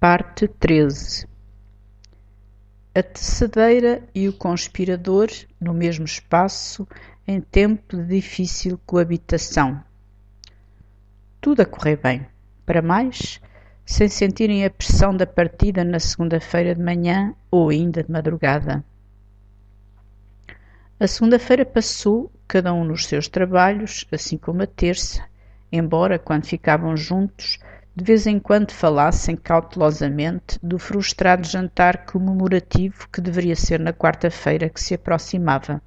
Parte 13 A tecedeira e o conspirador no mesmo espaço em tempo de difícil coabitação. Tudo a correr bem. Para mais, sem sentirem a pressão da partida na segunda-feira de manhã ou ainda de madrugada. A segunda-feira passou, cada um nos seus trabalhos, assim como a terça, embora, quando ficavam juntos, de vez em quando falassem cautelosamente do frustrado jantar comemorativo que deveria ser na quarta-feira que se aproximava.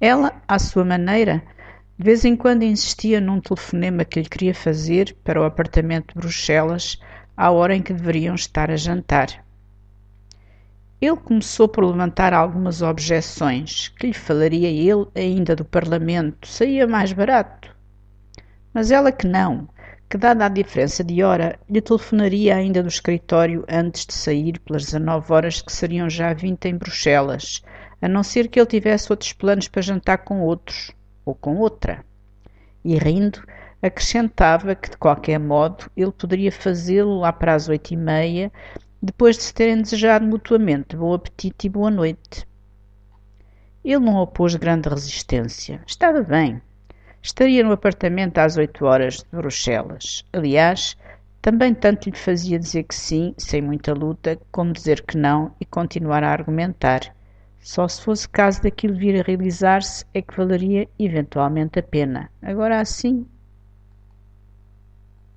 Ela, à sua maneira, de vez em quando insistia num telefonema que lhe queria fazer para o apartamento de Bruxelas à hora em que deveriam estar a jantar. Ele começou por levantar algumas objeções, que lhe falaria ele ainda do Parlamento, saía mais barato. Mas ela que não, que, dada a diferença de hora, lhe telefonaria ainda do escritório antes de sair pelas 19 horas que seriam já 20 em Bruxelas, a não ser que ele tivesse outros planos para jantar com outros, ou com outra. E rindo, acrescentava que, de qualquer modo, ele poderia fazê-lo lá para as oito e meia, depois de se terem desejado mutuamente bom apetite e boa noite. Ele não opôs grande resistência. Estava bem. Estaria no apartamento às oito horas de Bruxelas. Aliás, também tanto lhe fazia dizer que sim, sem muita luta, como dizer que não e continuar a argumentar. Só se fosse caso daquilo vir a realizar-se é que valeria eventualmente a pena. Agora assim,